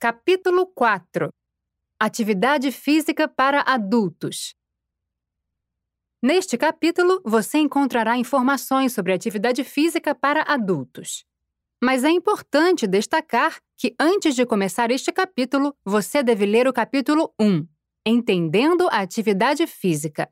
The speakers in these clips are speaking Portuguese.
Capítulo 4 Atividade Física para Adultos. Neste capítulo, você encontrará informações sobre atividade física para adultos. Mas é importante destacar que antes de começar este capítulo, você deve ler o capítulo 1, Entendendo a Atividade Física.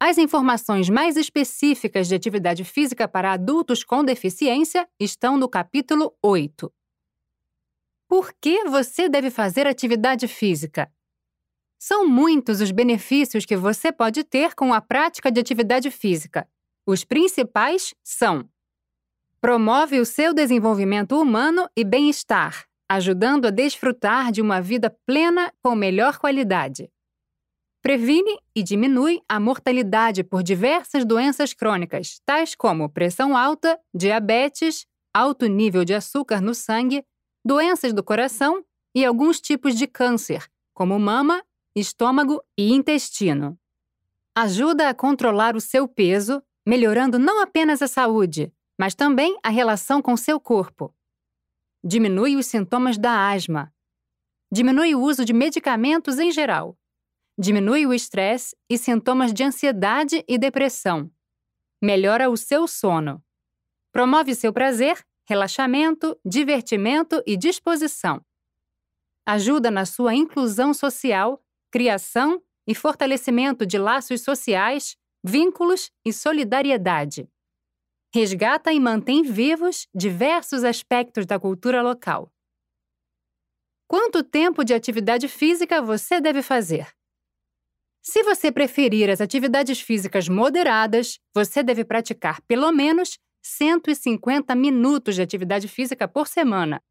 As informações mais específicas de atividade física para adultos com deficiência estão no capítulo 8. Por que você deve fazer atividade física? São muitos os benefícios que você pode ter com a prática de atividade física. Os principais são: promove o seu desenvolvimento humano e bem-estar, ajudando a desfrutar de uma vida plena com melhor qualidade. Previne e diminui a mortalidade por diversas doenças crônicas, tais como pressão alta, diabetes, alto nível de açúcar no sangue, doenças do coração e alguns tipos de câncer, como mama, estômago e intestino. Ajuda a controlar o seu peso, melhorando não apenas a saúde, mas também a relação com seu corpo. Diminui os sintomas da asma. Diminui o uso de medicamentos em geral. Diminui o estresse e sintomas de ansiedade e depressão. Melhora o seu sono. Promove seu prazer relaxamento, divertimento e disposição. Ajuda na sua inclusão social, criação e fortalecimento de laços sociais, vínculos e solidariedade. Resgata e mantém vivos diversos aspectos da cultura local. Quanto tempo de atividade física você deve fazer? Se você preferir as atividades físicas moderadas, você deve praticar pelo menos 150 minutos de atividade física por semana.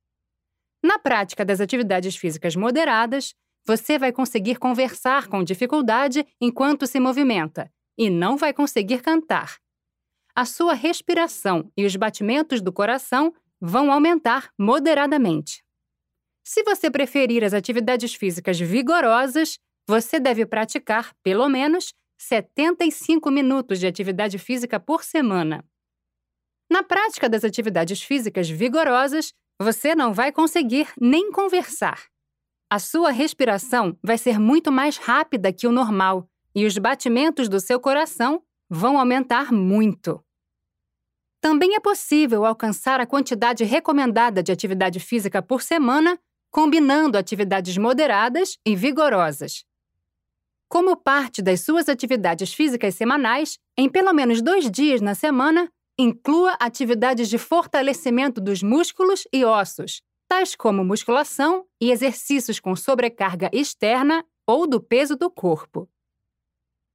Na prática das atividades físicas moderadas, você vai conseguir conversar com dificuldade enquanto se movimenta e não vai conseguir cantar. A sua respiração e os batimentos do coração vão aumentar moderadamente. Se você preferir as atividades físicas vigorosas, você deve praticar pelo menos 75 minutos de atividade física por semana. Na prática das atividades físicas vigorosas, você não vai conseguir nem conversar. A sua respiração vai ser muito mais rápida que o normal e os batimentos do seu coração vão aumentar muito. Também é possível alcançar a quantidade recomendada de atividade física por semana, combinando atividades moderadas e vigorosas. Como parte das suas atividades físicas semanais, em pelo menos dois dias na semana, Inclua atividades de fortalecimento dos músculos e ossos, tais como musculação e exercícios com sobrecarga externa ou do peso do corpo.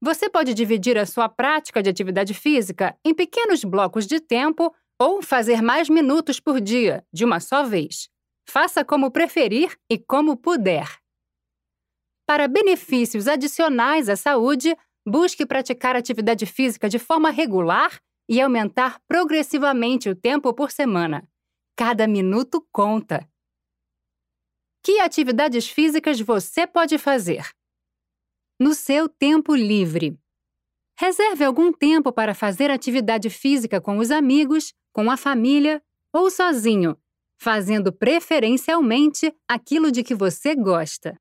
Você pode dividir a sua prática de atividade física em pequenos blocos de tempo ou fazer mais minutos por dia, de uma só vez. Faça como preferir e como puder. Para benefícios adicionais à saúde, busque praticar atividade física de forma regular e aumentar progressivamente o tempo por semana. Cada minuto conta. Que atividades físicas você pode fazer? No seu tempo livre. Reserve algum tempo para fazer atividade física com os amigos, com a família ou sozinho, fazendo preferencialmente aquilo de que você gosta.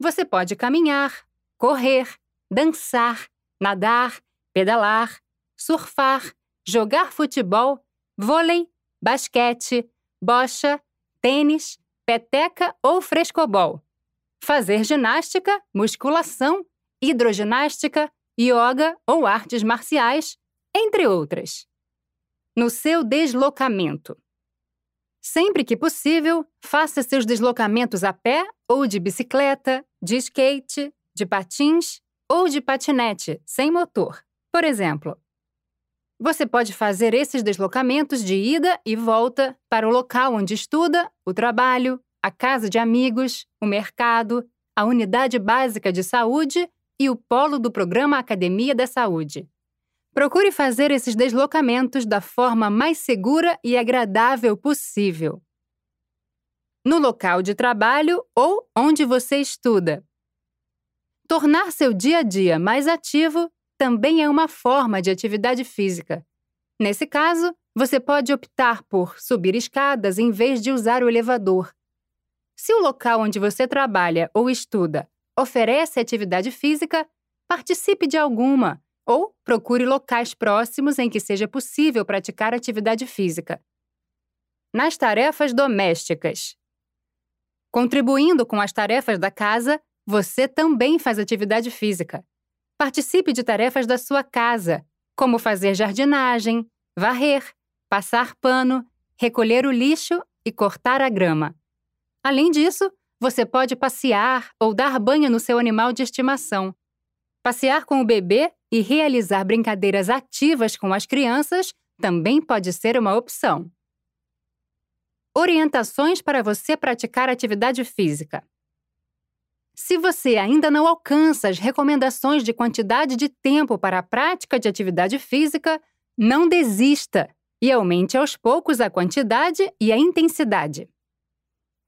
Você pode caminhar, correr, dançar, nadar, pedalar, surfar, jogar futebol, vôlei, basquete, bocha, tênis, peteca ou frescobol, fazer ginástica, musculação, hidroginástica, yoga ou artes marciais, entre outras. No seu deslocamento. Sempre que possível, faça seus deslocamentos a pé ou de bicicleta, de skate, de patins ou de patinete sem motor. Por exemplo, você pode fazer esses deslocamentos de ida e volta para o local onde estuda, o trabalho, a casa de amigos, o mercado, a unidade básica de saúde e o polo do programa Academia da Saúde. Procure fazer esses deslocamentos da forma mais segura e agradável possível. No local de trabalho ou onde você estuda. Tornar seu dia a dia mais ativo também é uma forma de atividade física. Nesse caso, você pode optar por subir escadas em vez de usar o elevador. Se o local onde você trabalha ou estuda oferece atividade física, participe de alguma ou procure locais próximos em que seja possível praticar atividade física. Nas tarefas domésticas. Contribuindo com as tarefas da casa, você também faz atividade física. Participe de tarefas da sua casa, como fazer jardinagem, varrer, passar pano, recolher o lixo e cortar a grama. Além disso, você pode passear ou dar banho no seu animal de estimação. Passear com o bebê e realizar brincadeiras ativas com as crianças também pode ser uma opção. Orientações para você praticar atividade física. Se você ainda não alcança as recomendações de quantidade de tempo para a prática de atividade física, não desista e aumente aos poucos a quantidade e a intensidade.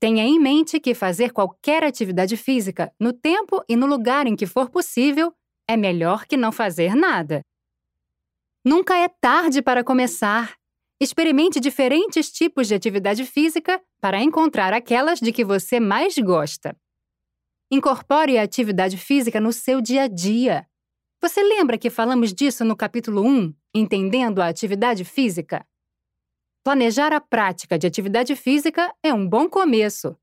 Tenha em mente que fazer qualquer atividade física no tempo e no lugar em que for possível é melhor que não fazer nada. Nunca é tarde para começar. Experimente diferentes tipos de atividade física para encontrar aquelas de que você mais gosta. Incorpore a atividade física no seu dia a dia. Você lembra que falamos disso no capítulo 1, Entendendo a Atividade Física? Planejar a prática de atividade física é um bom começo.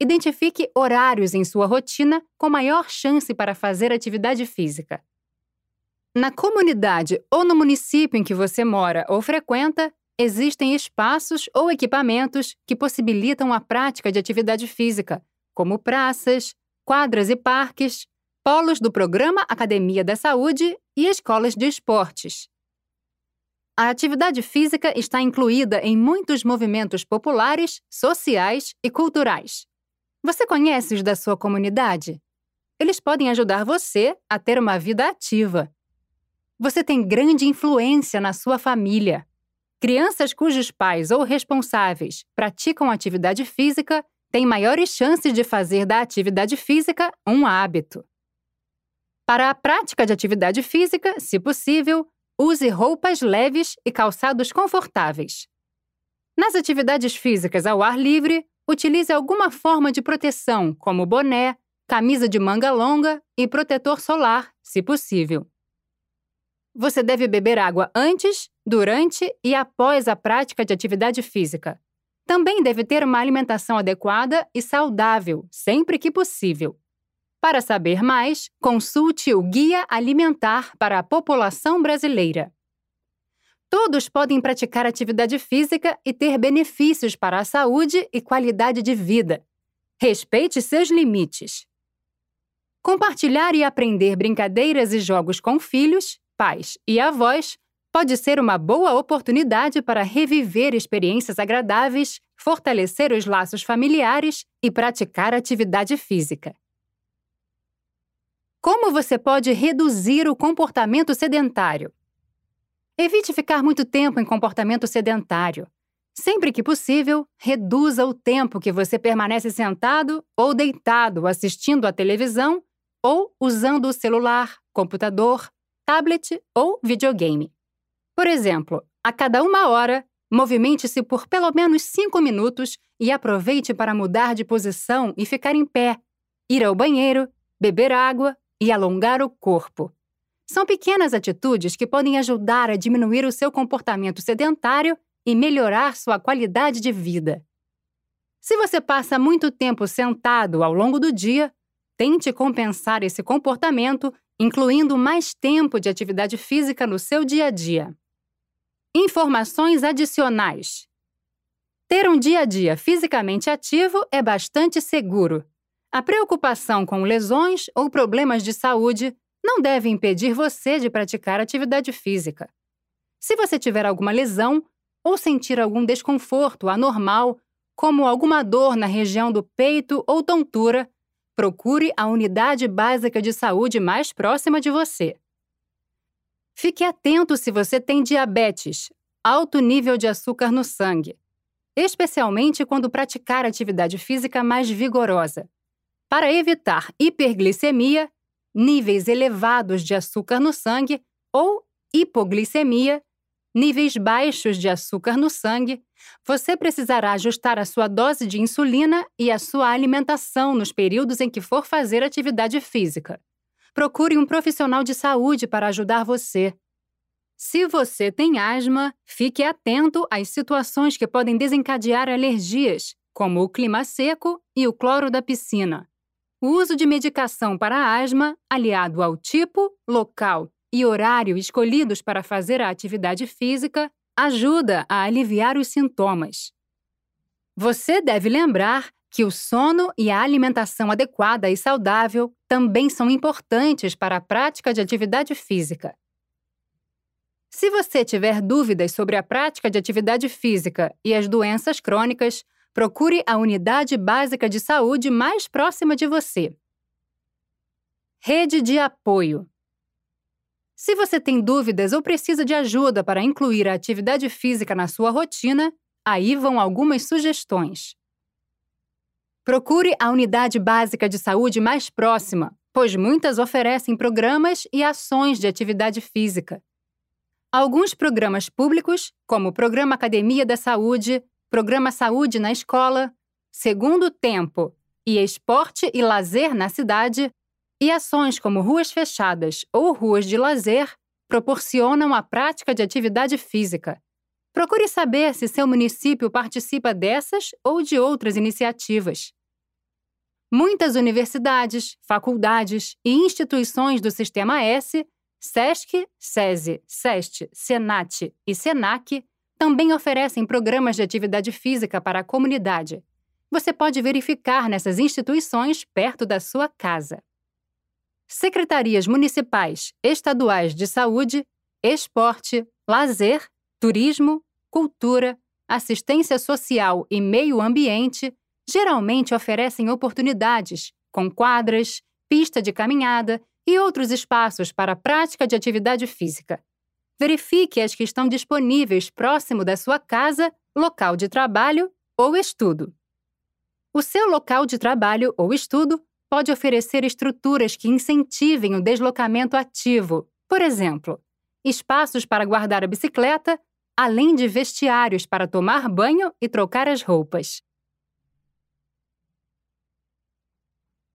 Identifique horários em sua rotina com maior chance para fazer atividade física. Na comunidade ou no município em que você mora ou frequenta, existem espaços ou equipamentos que possibilitam a prática de atividade física, como praças, quadras e parques, polos do programa Academia da Saúde e escolas de esportes. A atividade física está incluída em muitos movimentos populares, sociais e culturais. Você conhece os da sua comunidade? Eles podem ajudar você a ter uma vida ativa. Você tem grande influência na sua família. Crianças cujos pais ou responsáveis praticam atividade física têm maiores chances de fazer da atividade física um hábito. Para a prática de atividade física, se possível, use roupas leves e calçados confortáveis. Nas atividades físicas ao ar livre, utilize alguma forma de proteção, como boné, camisa de manga longa e protetor solar, se possível. Você deve beber água antes, durante e após a prática de atividade física. Também deve ter uma alimentação adequada e saudável, sempre que possível. Para saber mais, consulte o Guia Alimentar para a População Brasileira. Todos podem praticar atividade física e ter benefícios para a saúde e qualidade de vida. Respeite seus limites. Compartilhar e aprender brincadeiras e jogos com filhos pais e avós, pode ser uma boa oportunidade para reviver experiências agradáveis, fortalecer os laços familiares e praticar atividade física. Como você pode reduzir o comportamento sedentário? Evite ficar muito tempo em comportamento sedentário. Sempre que possível, reduza o tempo que você permanece sentado ou deitado assistindo à televisão ou usando o celular, computador, tablet ou videogame. Por exemplo, a cada uma hora, movimente-se por pelo menos cinco minutos e aproveite para mudar de posição e ficar em pé, ir ao banheiro, beber água e alongar o corpo. São pequenas atitudes que podem ajudar a diminuir o seu comportamento sedentário e melhorar sua qualidade de vida. Se você passa muito tempo sentado ao longo do dia, tente compensar esse comportamento incluindo mais tempo de atividade física no seu dia a dia. Informações adicionais. Ter um dia a dia fisicamente ativo é bastante seguro. A preocupação com lesões ou problemas de saúde não deve impedir você de praticar atividade física. Se você tiver alguma lesão ou sentir algum desconforto anormal, como alguma dor na região do peito ou tontura, procure a unidade básica de saúde mais próxima de você. Fique atento se você tem diabetes, alto nível de açúcar no sangue, especialmente quando praticar atividade física mais vigorosa. Para evitar hiperglicemia, níveis elevados de açúcar no sangue ou hipoglicemia, níveis baixos de açúcar no sangue, você precisará ajustar a sua dose de insulina e a sua alimentação nos períodos em que for fazer atividade física. Procure um profissional de saúde para ajudar você. Se você tem asma, fique atento às situações que podem desencadear alergias, como o clima seco e o cloro da piscina. O uso de medicação para asma, aliado ao tipo, local e horário escolhidos para fazer a atividade física, ajuda a aliviar os sintomas. Você deve lembrar que o sono e a alimentação adequada e saudável também são importantes para a prática de atividade física. Se você tiver dúvidas sobre a prática de atividade física e as doenças crônicas, procure a unidade básica de saúde mais próxima de você. Rede de apoio. Se você tem dúvidas ou precisa de ajuda para incluir a atividade física na sua rotina, aí vão algumas sugestões. Procure a unidade básica de saúde mais próxima, pois muitas oferecem programas e ações de atividade física. Alguns programas públicos, como o Programa Academia da Saúde, Programa Saúde na Escola, Segundo Tempo e Esporte e Lazer na Cidade, e ações como ruas fechadas ou ruas de lazer proporcionam a prática de atividade física. Procure saber se seu município participa dessas ou de outras iniciativas. Muitas universidades, faculdades e instituições do Sistema S, SESC, SESI, SEST, SENAT e SENAC também oferecem programas de atividade física para a comunidade. Você pode verificar nessas instituições perto da sua casa. Secretarias municipais, estaduais de saúde, esporte, lazer, turismo, cultura, assistência social e meio ambiente geralmente oferecem oportunidades, com quadras, pista de caminhada e outros espaços para a prática de atividade física. Verifique as que estão disponíveis próximo da sua casa, local de trabalho ou estudo. O seu local de trabalho ou estudo pode oferecer estruturas que incentivem o deslocamento ativo, por exemplo, espaços para guardar a bicicleta, além de vestiários para tomar banho e trocar as roupas.